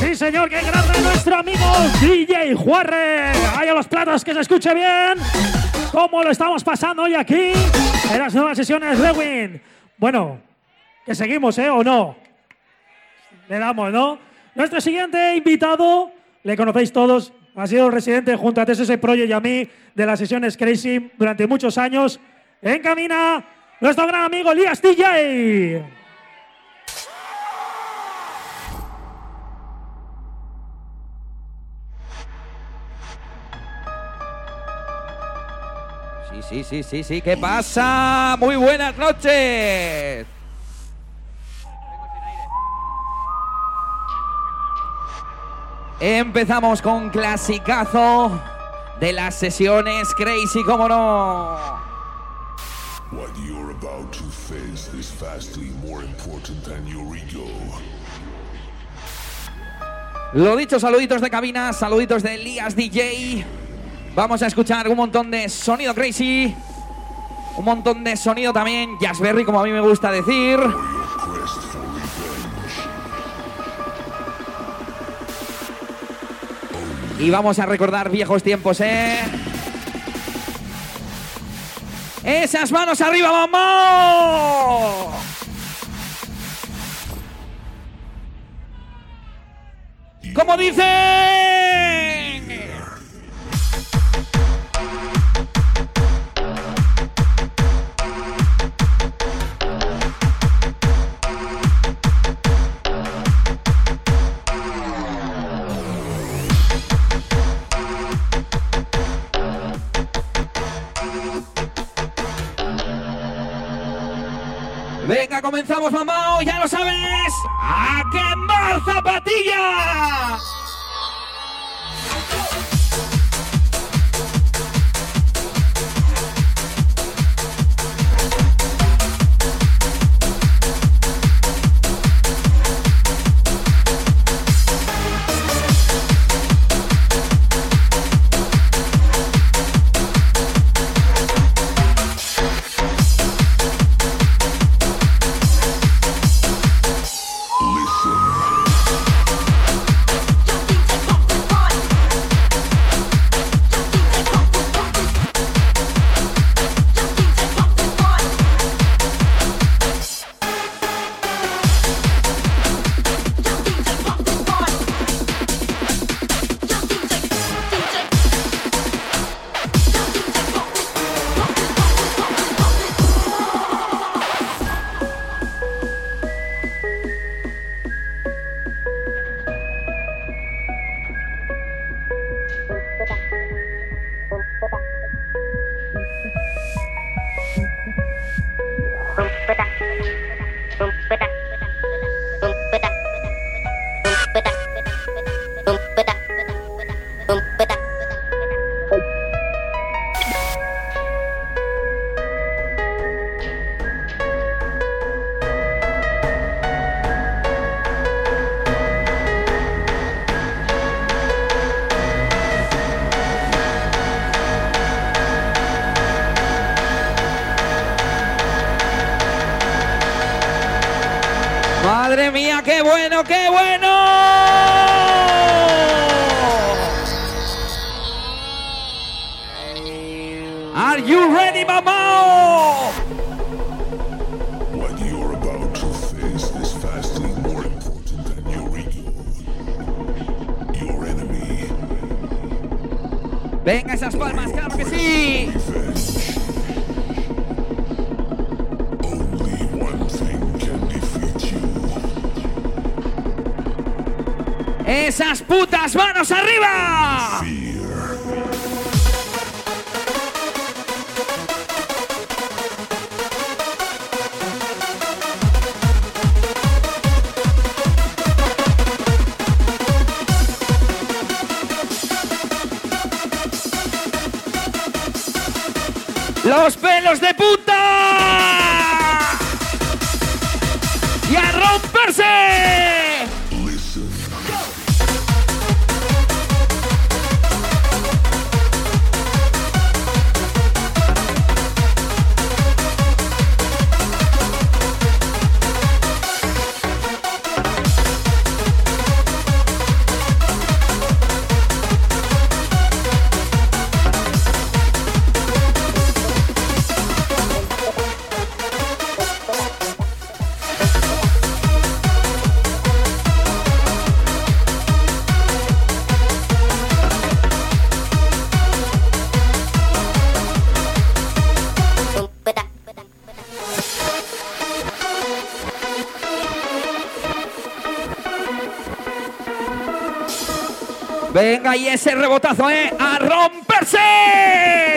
Sí, señor, qué grande nuestro amigo DJ Juarre. Ahí a los platos, que se escuche bien. ¿Cómo lo estamos pasando hoy aquí en las nuevas sesiones Lewin? Bueno, que seguimos, ¿eh? ¿O no? Le damos, ¿no? Nuestro siguiente invitado, le conocéis todos, ha sido residente junto a TSS Project y a mí de las sesiones Crazy durante muchos años. En camina nuestro gran amigo Lías DJ. Sí, sí, sí, sí. ¿Qué pasa? Muy buenas noches. Empezamos con clasicazo de las sesiones Crazy, como no. What you're about to face is vastly more important than your ego. Lo dicho, saluditos de cabina, saluditos de Elías DJ. Vamos a escuchar un montón de sonido crazy. Un montón de sonido también Jazzberry, como a mí me gusta decir. Y vamos a recordar viejos tiempos, ¿eh? Esas manos arriba, vamos. Como dicen. Comenzamos, mamá, ya lo sabes. ¡A quemar zapatilla! Madre mía, qué bueno, qué bueno. Are you ready, mamá? What you're about to face is vastly more important than your ego. Your enemy. Venga esas palmas, Esas putas manos arriba. Venga, y ese rebotazo, ¿eh? ¡A romperse!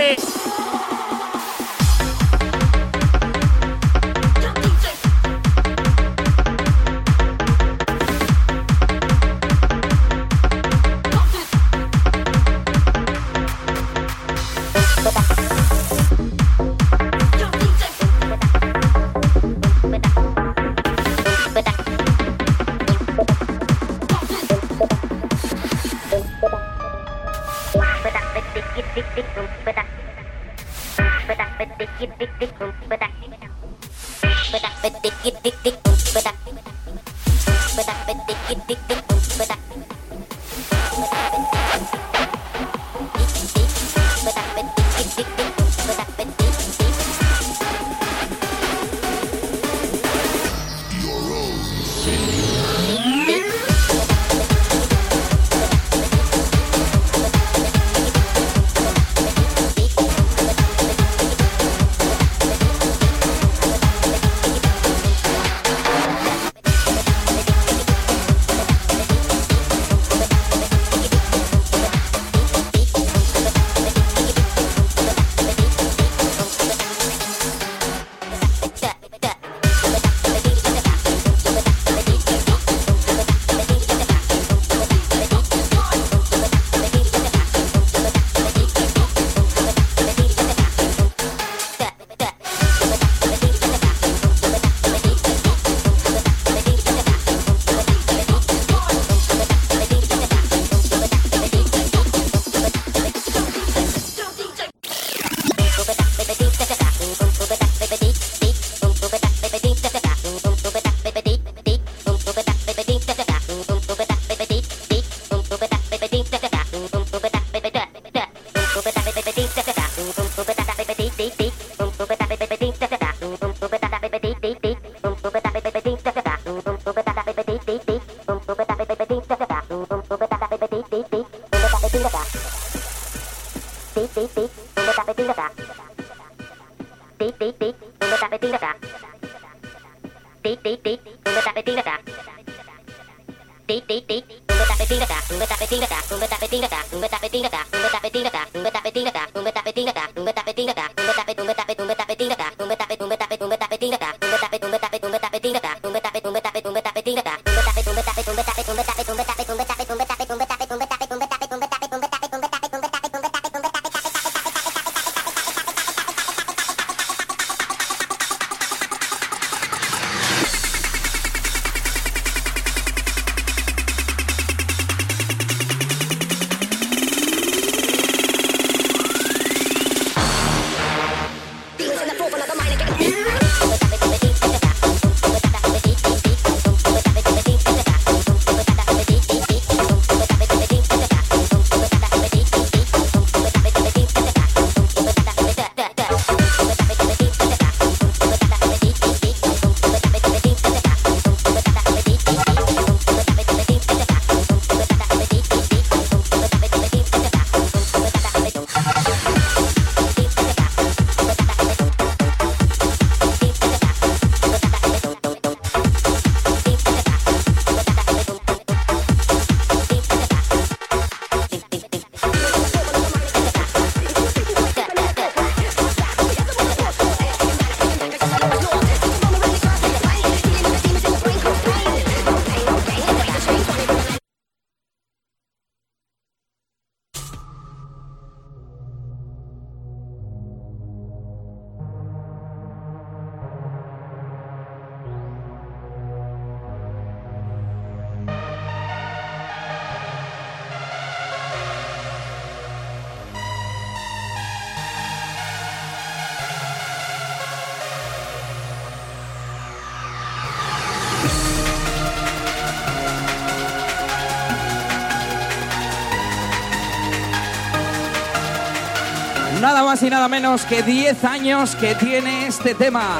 Y nada menos que 10 años que tiene este tema.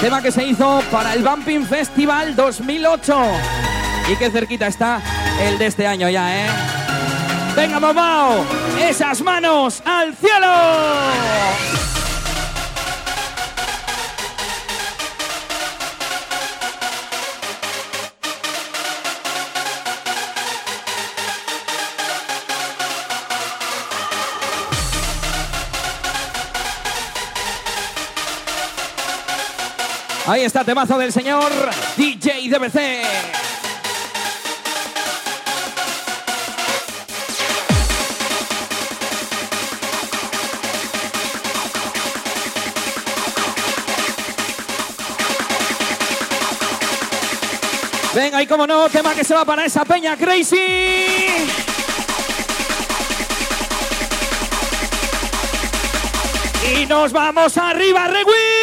Tema que se hizo para el Bumping Festival 2008. Y qué cerquita está el de este año ya, ¿eh? Venga, Momao, esas manos al cielo. Ahí está temazo del señor DJ DBC. Venga, y como no, tema que se va para esa peña crazy. Y nos vamos arriba, Rewi.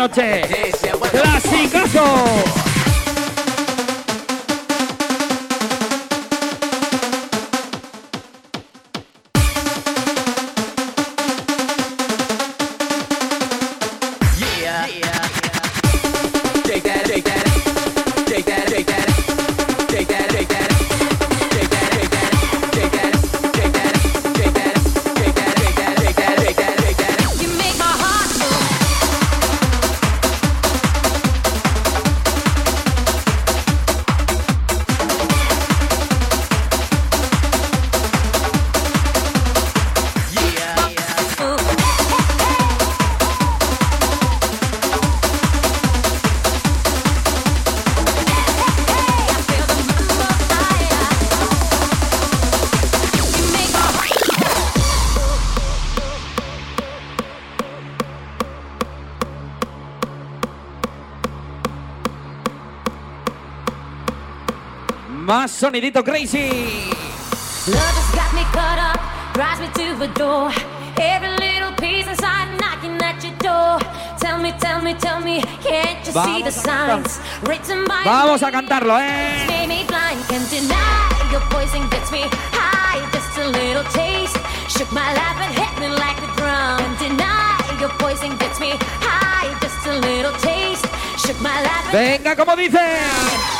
noche. Sonidito crazy. Love got me up, drives me to the door. Every little piece knocking at your door. Tell me, tell me, tell me, can't you Vamos see the signs written by Vamos a cantarlo, eh. Just a little taste shook my and hit me Venga, como dice.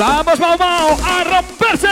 ¡Vamos, Mau Mau! ¡A romperse!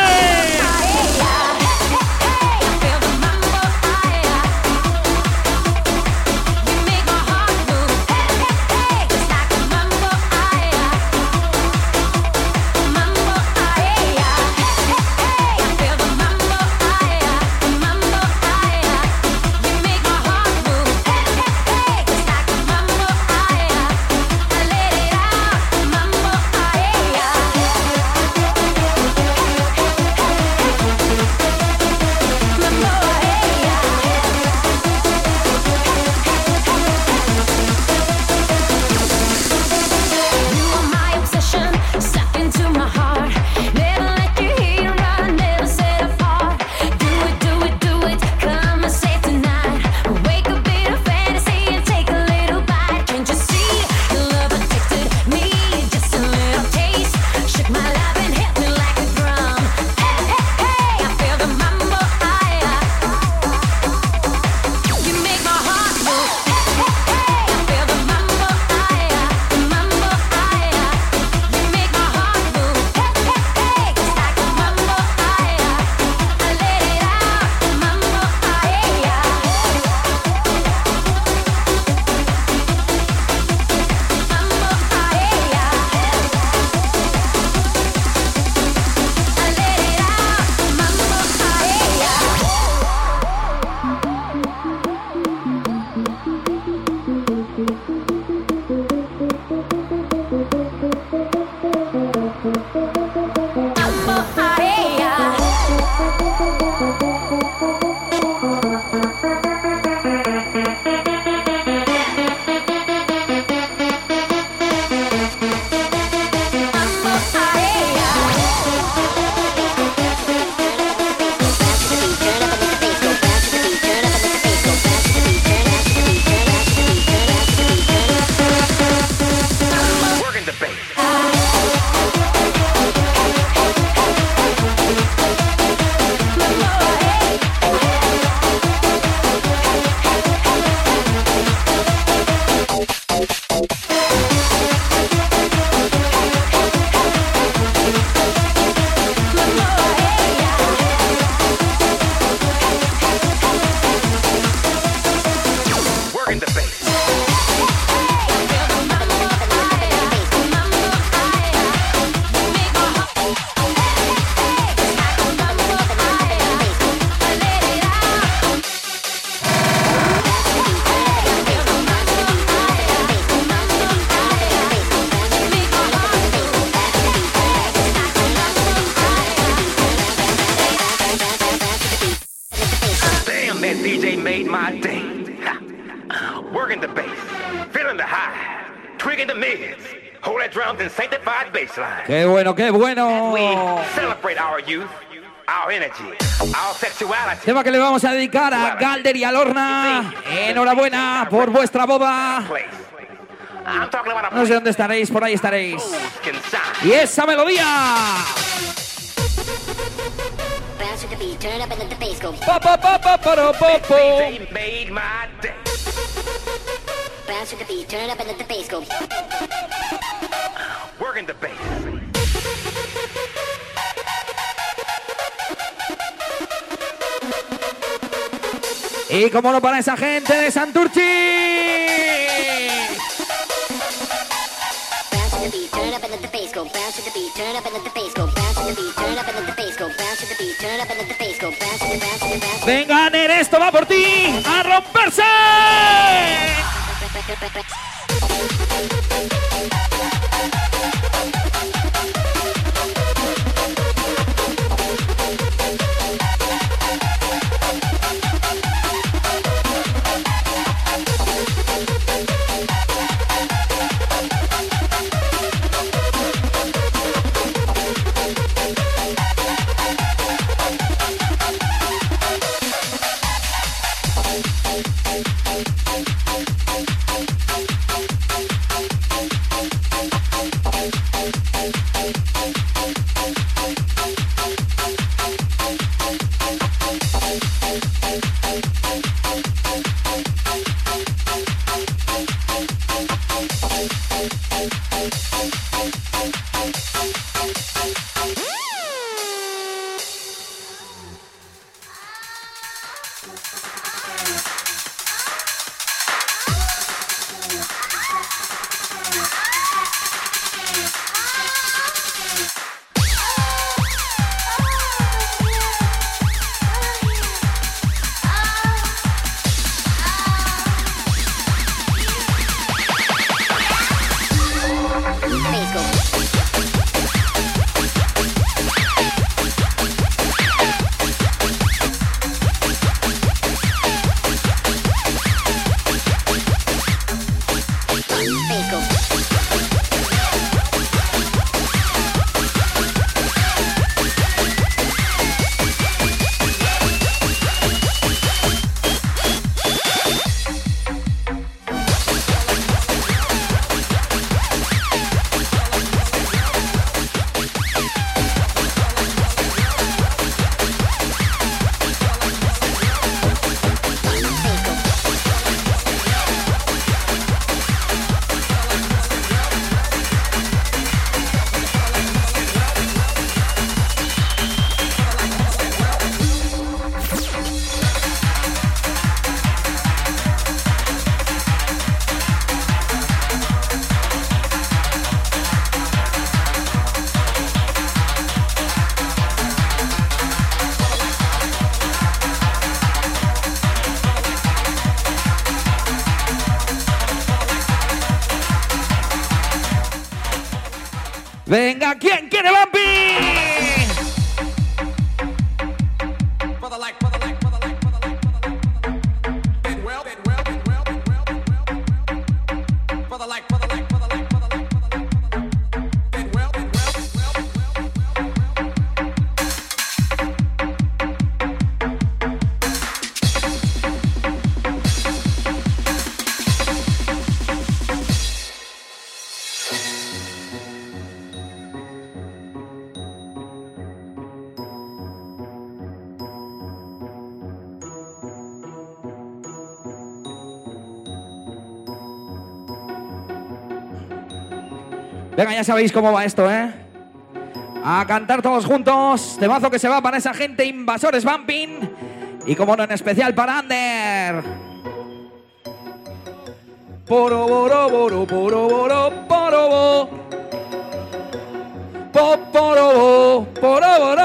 Our sexuality. Tema que le vamos a dedicar a Galder y a Lorna. Enhorabuena por vuestra boda. No sé dónde estaréis, por ahí estaréis. Y esa melodía. Bounce with the beat, turn. Pa, pa, pa, pa. Bounce the beat, turn up and let the bass go. Working the bass. Go. Bounce with the bounce with the bounce. Venga, Ner, esto va por ti. A romperse. Venga, ¿quién Venga, ya sabéis cómo va esto, ¿eh? A cantar todos juntos. Temazo que se va para esa gente invasores Bumping. Y como no, en especial para Ander. Poro, boro, boro, poro, boro, poro, poro, bo, poro,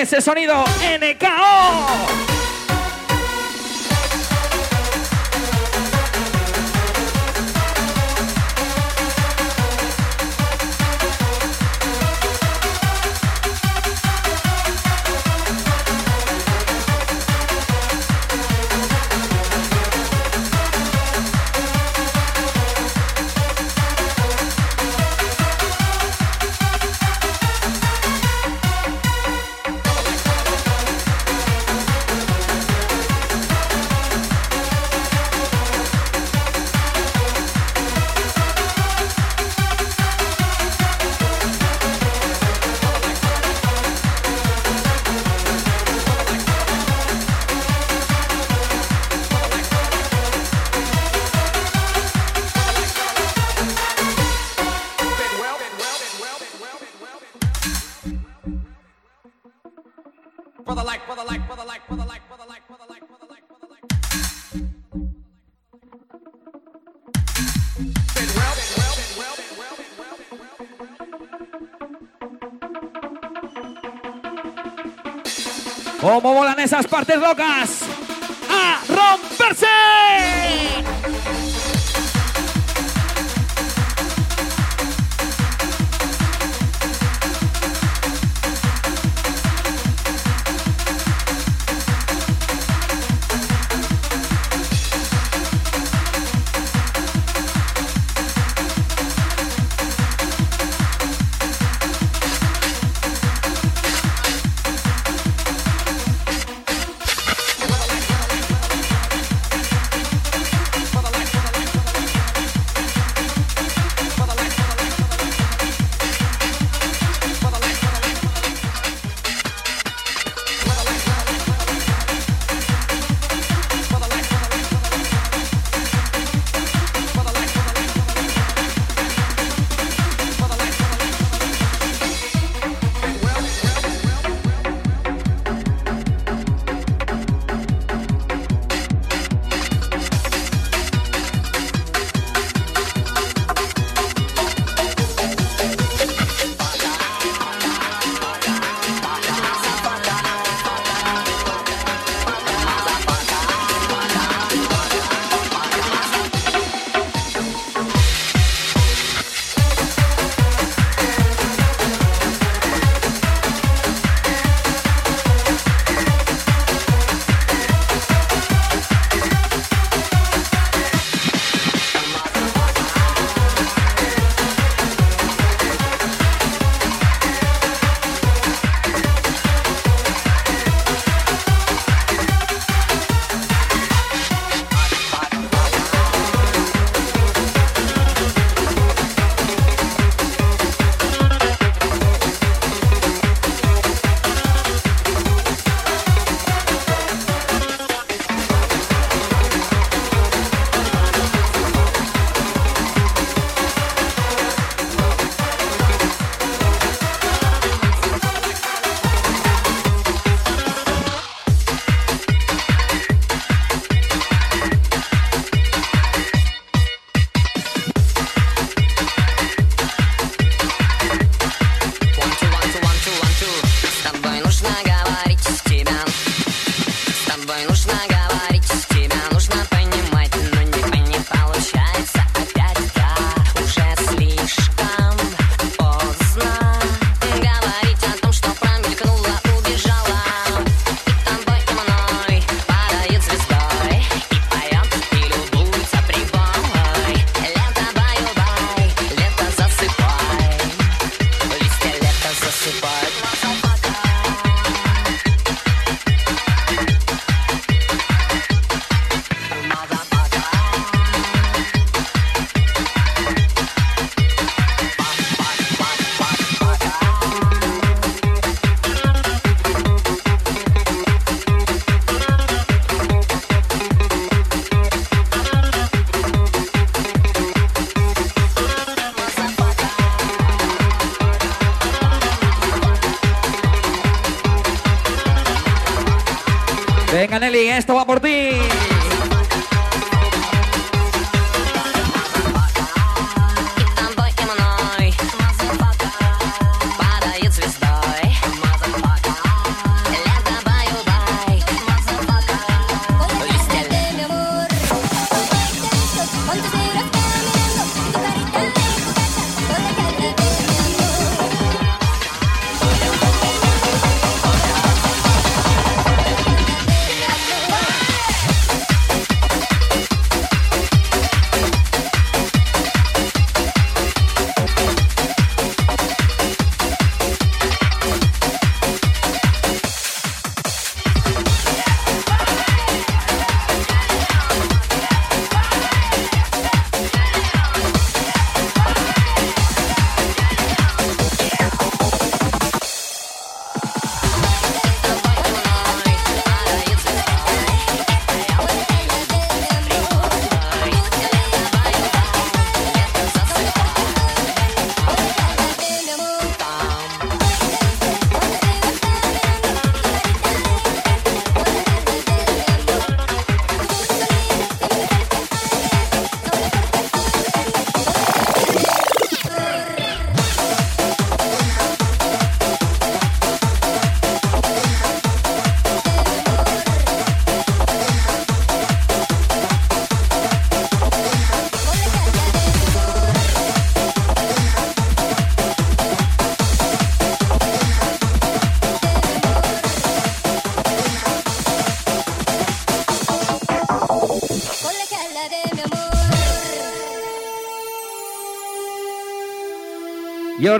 Ese sonido NKO. ¿Cómo volan esas partes locas? ¡A romperse!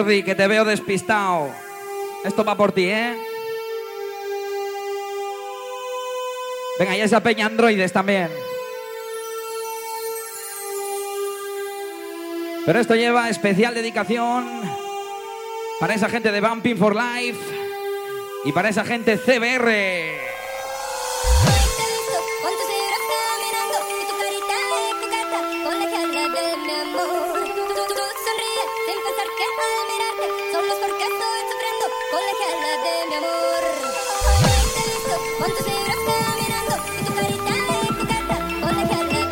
Que te veo despistado. Esto va por ti, ¿eh? Venga, y esa peña androides también. Pero esto lleva especial dedicación para esa gente de Bumping for Life y para esa gente CBR.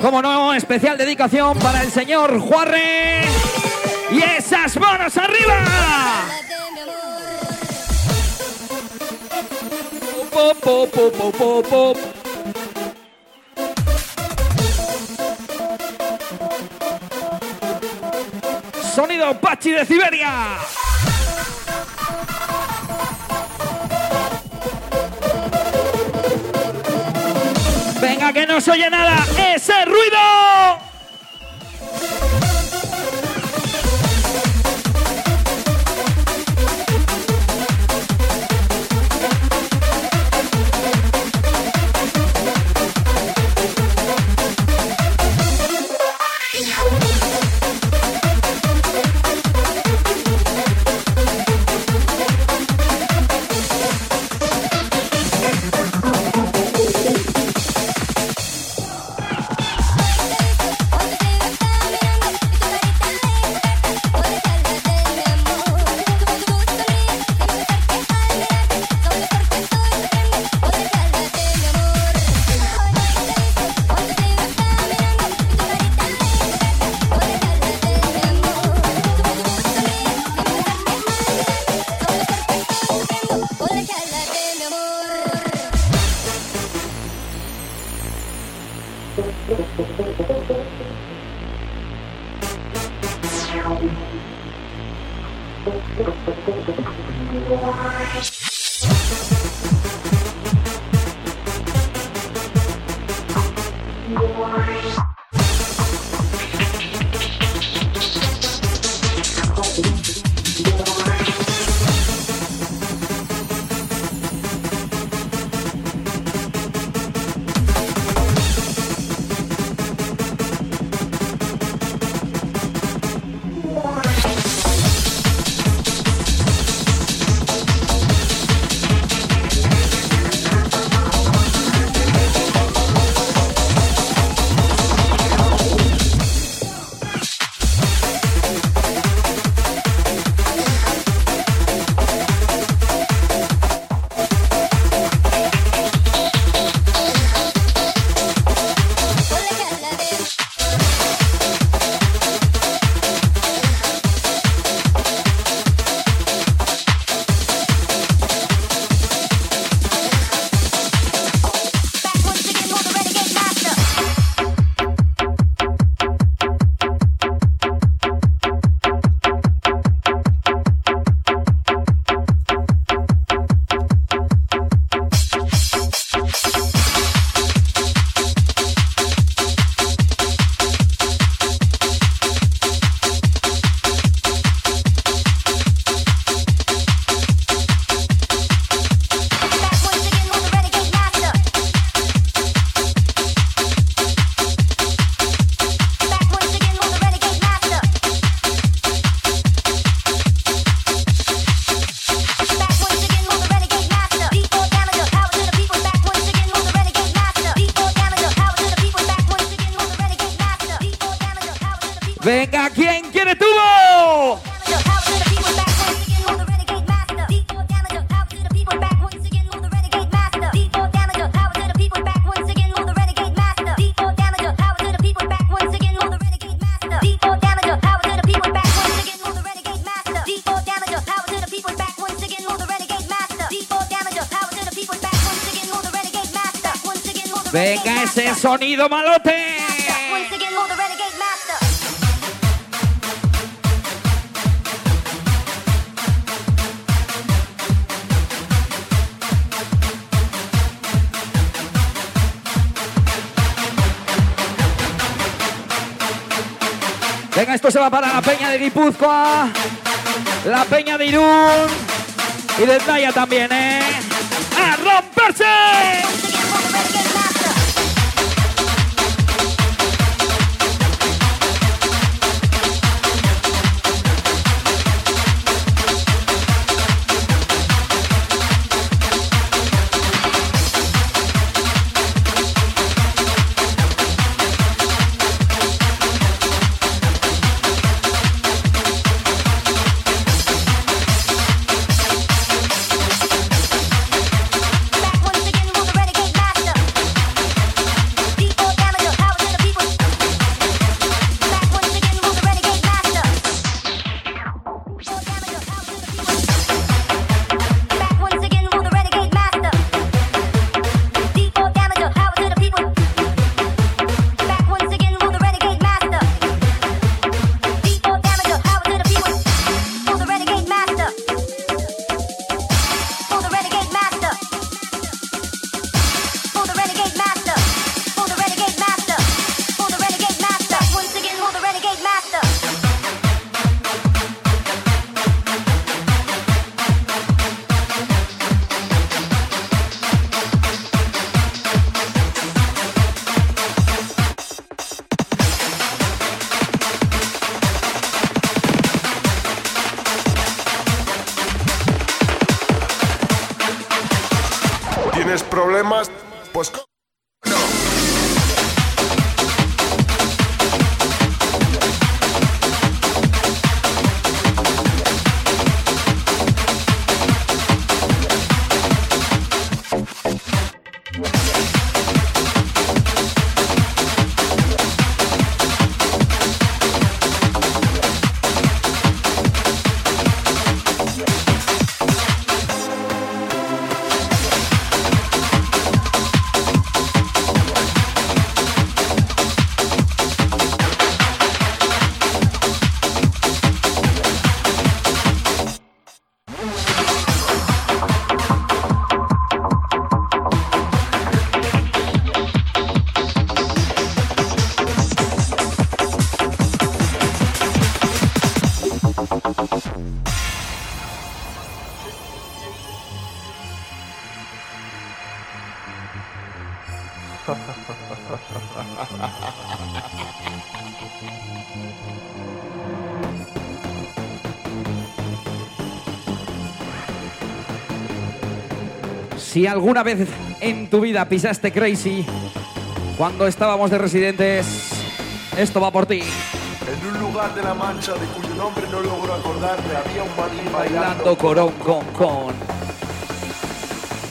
Como no, especial dedicación para el señor Juarre. Y esas manos arriba. Sonido Pachi de Siberia. Venga, que no se oye nada. ¡Ese ruido! malote. Venga, esto se va para la peña de Guipúzcoa, la peña de Irún y de Playa también, ¿eh? ¡A romperse! Si alguna vez en tu vida pisaste Crazy cuando estábamos de residentes, esto va por ti. En un lugar de la Mancha de cuyo nombre no logro acordarme, había un maní bailando, bailando corón con con.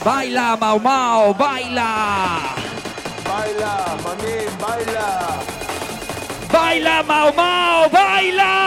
Baila, Mau Mau, baila. Baila, maní, baila. Baila, Mau Mau, baila.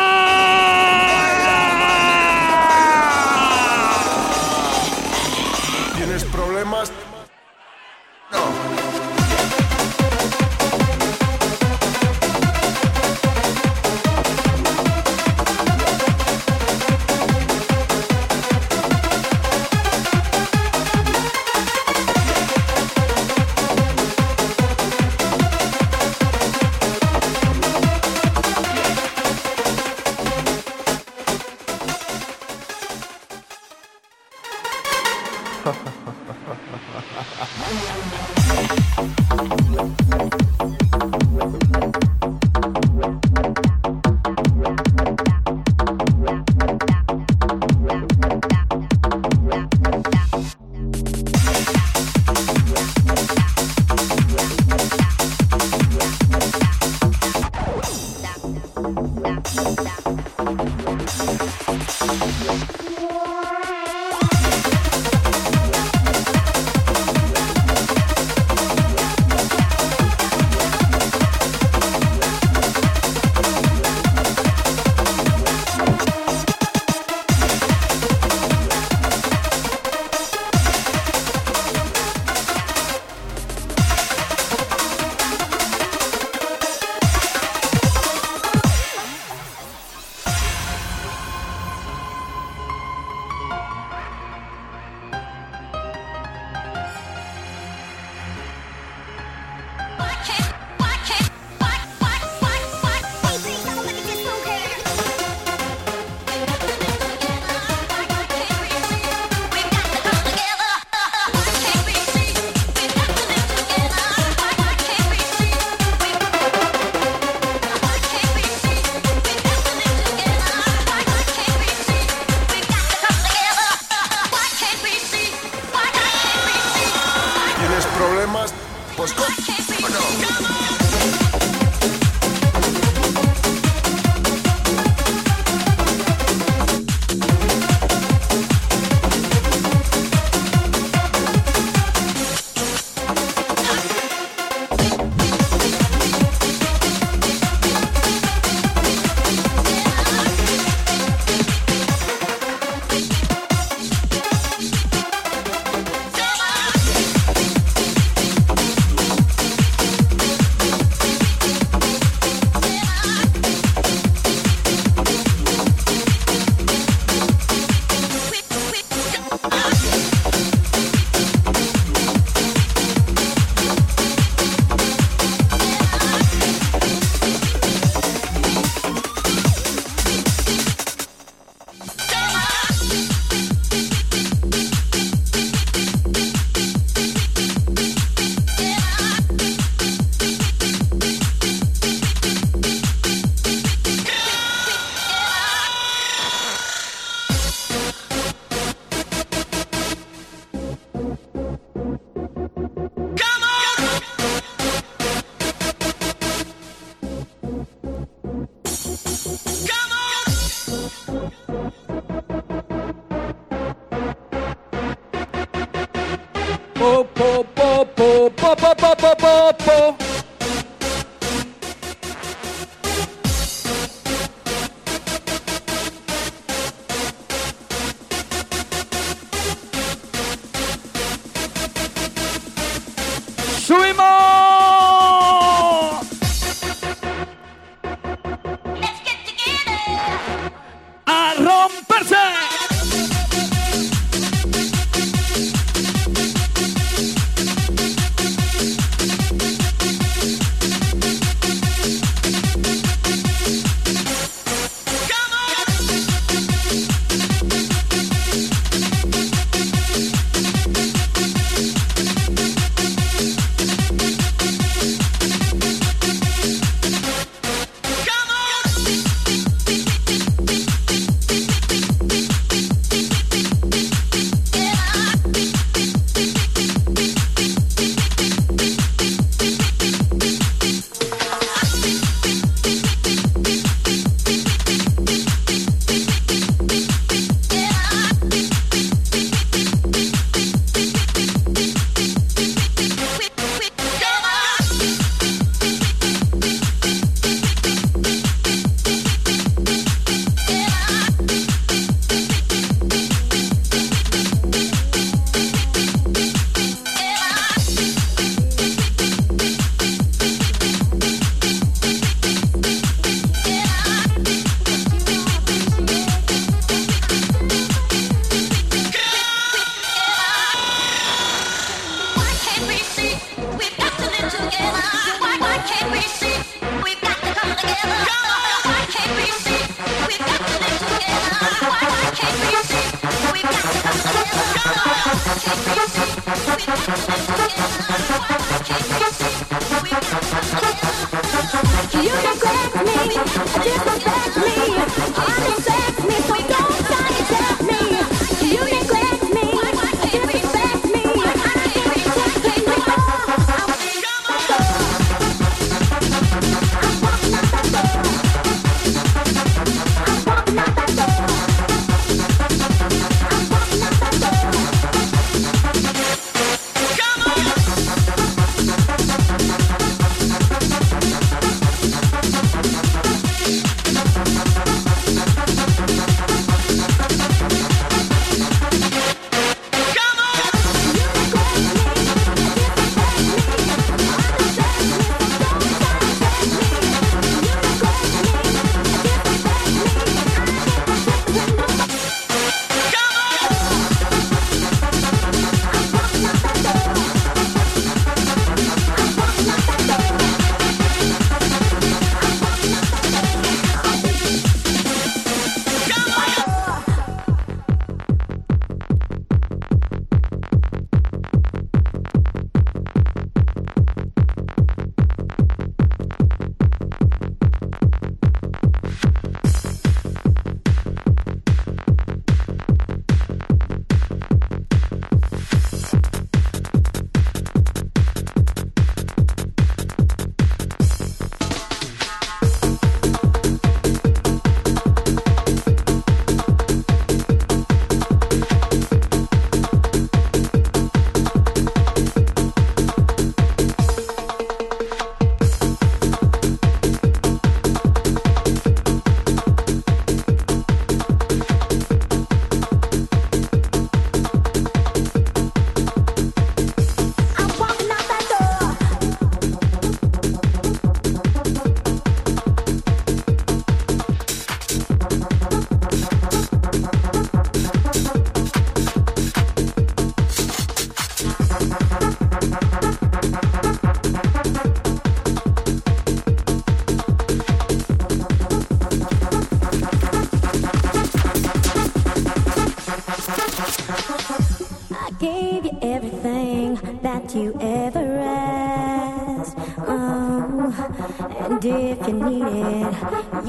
problemas, pues cómo no.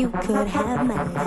You could have my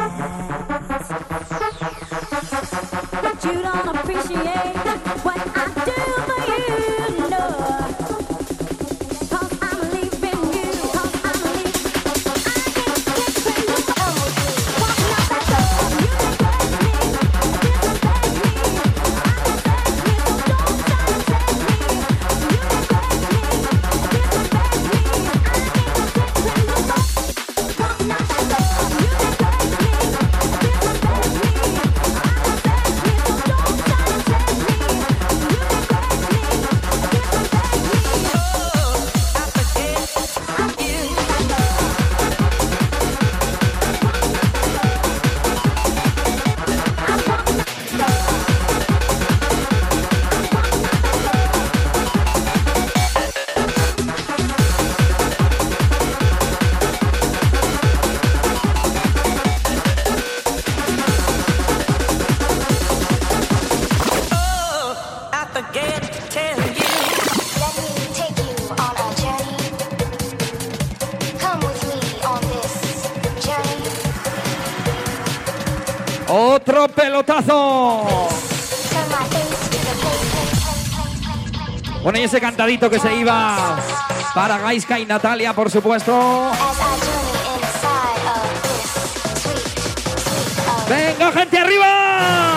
Pelotazo. Bueno, y ese cantadito que se iba para Gaiska y Natalia, por supuesto. ¡Venga, gente arriba!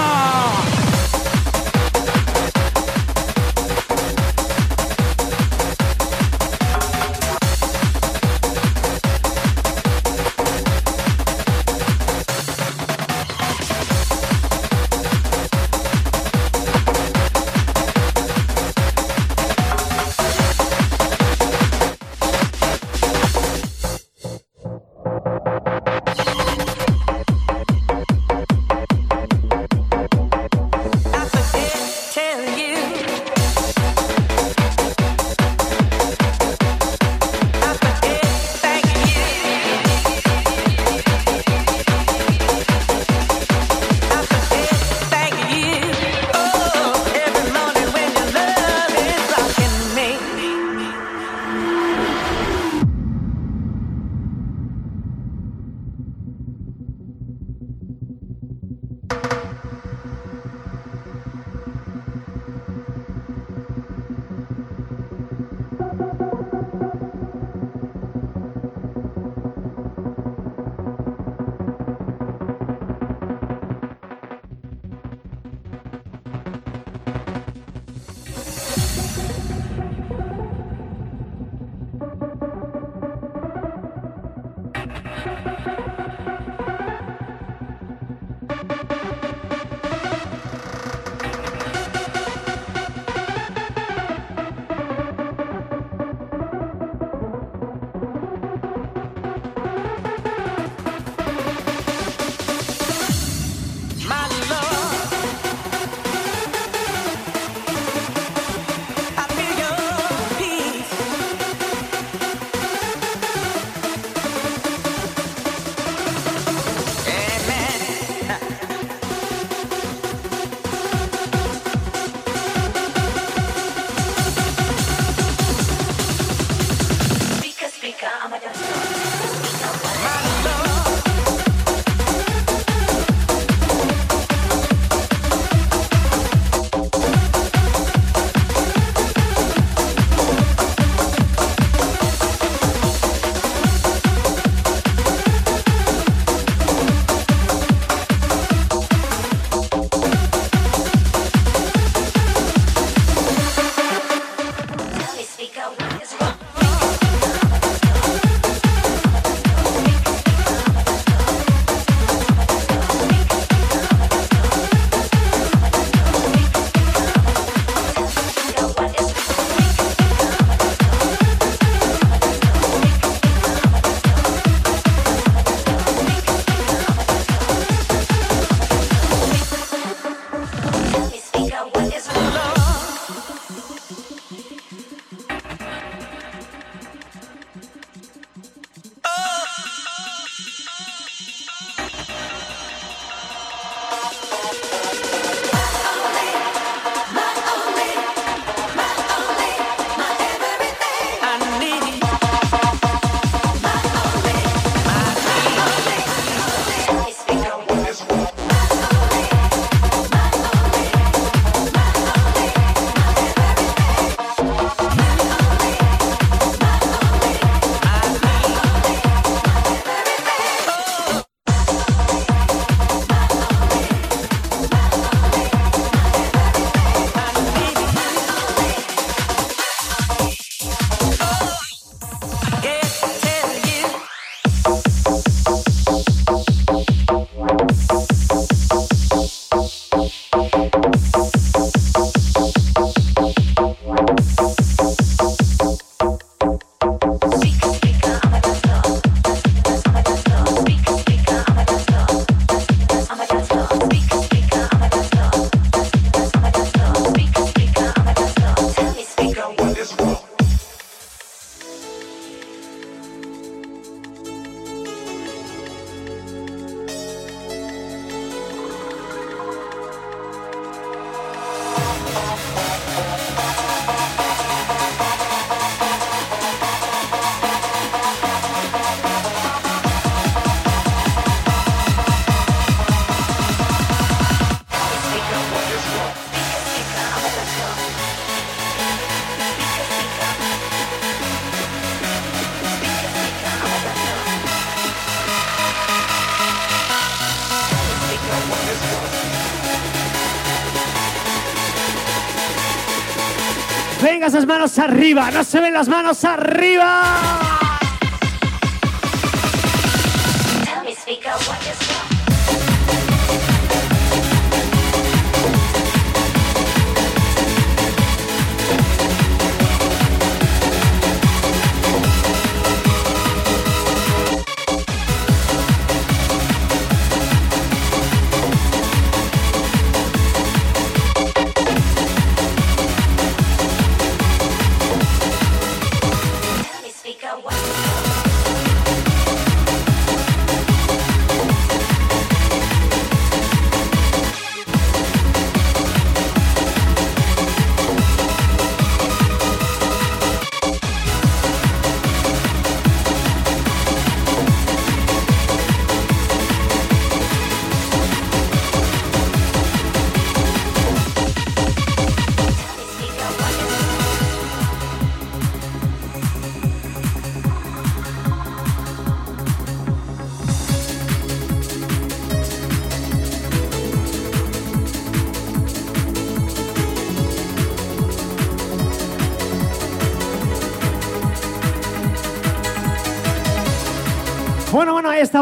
Venga, esas manos arriba. No se ven las manos arriba.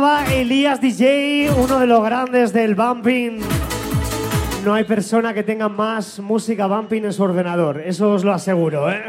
Estaba Elías DJ, uno de los grandes del bumping. No hay persona que tenga más música bumping en su ordenador, eso os lo aseguro, ¿eh?